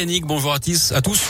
Yannick, bonjour à. À tous.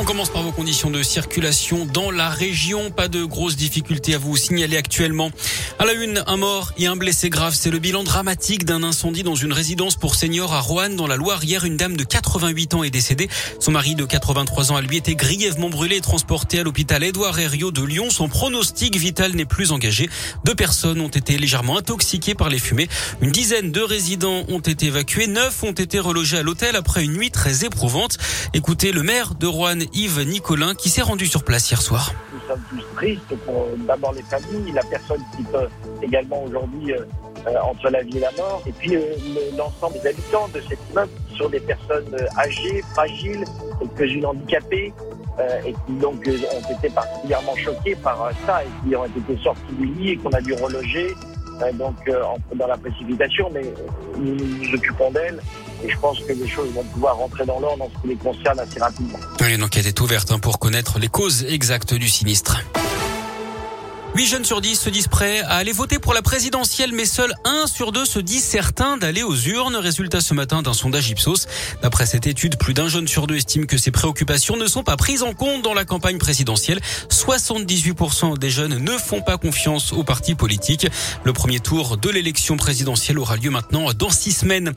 On commence par vos conditions de circulation dans la région. Pas de grosses difficultés à vous signaler actuellement. À la une, un mort et un blessé grave. C'est le bilan dramatique d'un incendie dans une résidence pour seniors à Roanne, dans la Loire. Hier, une dame de 88 ans est décédée. Son mari de 83 ans a lui été grièvement brûlé et transporté à l'hôpital Édouard Herriot de Lyon. Son pronostic vital n'est plus engagé. Deux personnes ont été légèrement intoxiquées par les fumées. Une dizaine de résidents ont été évacués. Neuf ont été relogés à l'hôtel après une nuit très éprouvante. Écoutez le maire de Roanne, Yves Nicolin qui s'est rendu sur place hier soir. Nous sommes tous tristes pour d'abord les familles, la personne qui peut également aujourd'hui euh, euh, entre la vie et la mort, et puis euh, l'ensemble des habitants de cet immeuble qui sont des personnes âgées, fragiles, quelques-unes handicapées, et qui donc ont été particulièrement choquées par ça et qui ont été sorties du lit et qu'on a dû reloger donc dans la précipitation, mais nous nous occupons d'elles et je pense que les choses vont pouvoir rentrer dans l'ordre en ce qui les concerne assez rapidement. Une enquête est ouverte hein, pour connaître les causes exactes du sinistre. 8 jeunes sur 10 se disent prêts à aller voter pour la présidentielle, mais seuls 1 sur 2 se disent certains d'aller aux urnes. Résultat ce matin d'un sondage Ipsos. D'après cette étude, plus d'un jeune sur deux estime que ses préoccupations ne sont pas prises en compte dans la campagne présidentielle. 78% des jeunes ne font pas confiance aux partis politiques. Le premier tour de l'élection présidentielle aura lieu maintenant dans 6 semaines.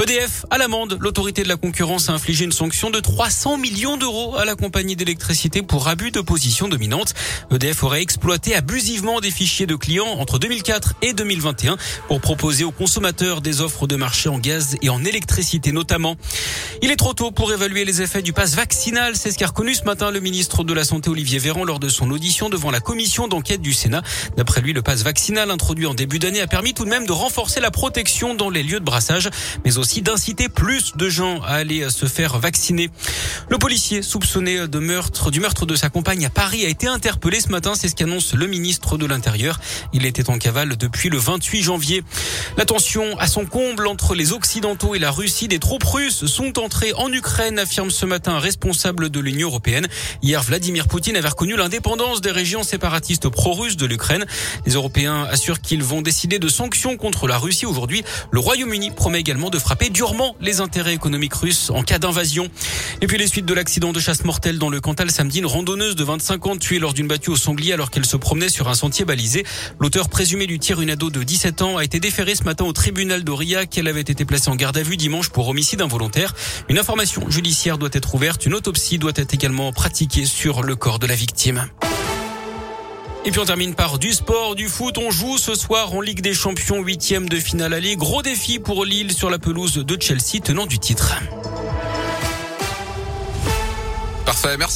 EDF à l'amende. L'autorité de la concurrence a infligé une sanction de 300 millions d'euros à la compagnie d'électricité pour abus de position dominante. EDF aurait exploité abus abusivement des fichiers de clients entre 2004 et 2021 pour proposer aux consommateurs des offres de marché en gaz et en électricité notamment. Il est trop tôt pour évaluer les effets du pass vaccinal. C'est ce qu'a reconnu ce matin le ministre de la Santé Olivier Véran lors de son audition devant la commission d'enquête du Sénat. D'après lui, le pass vaccinal introduit en début d'année a permis tout de même de renforcer la protection dans les lieux de brassage, mais aussi d'inciter plus de gens à aller se faire vacciner. Le policier soupçonné de meurtre, du meurtre de sa compagne à Paris a été interpellé ce matin. C'est ce qu'annonce le ministre ministre de l'Intérieur. Il était en cavale depuis le 28 janvier. La tension à son comble entre les Occidentaux et la Russie. Des troupes russes sont entrées en Ukraine, affirme ce matin un responsable de l'Union européenne. Hier, Vladimir Poutine avait reconnu l'indépendance des régions séparatistes pro-russes de l'Ukraine. Les Européens assurent qu'ils vont décider de sanctions contre la Russie aujourd'hui. Le Royaume-Uni promet également de frapper durement les intérêts économiques russes en cas d'invasion. Et puis les suites de l'accident de chasse mortelle dans le Cantal samedi, une randonneuse de 25 ans tuée lors d'une battue au sanglier alors qu'elle se promenait sur un sentier balisé. L'auteur présumé du tir, une ado de 17 ans, a été déféré ce matin au tribunal d'Aurillac. Elle avait été placée en garde à vue dimanche pour homicide involontaire. Une information judiciaire doit être ouverte. Une autopsie doit être également pratiquée sur le corps de la victime. Et puis on termine par du sport, du foot. On joue ce soir en Ligue des Champions, huitième de finale aller. Gros défi pour Lille sur la pelouse de Chelsea, tenant du titre. Parfait, merci.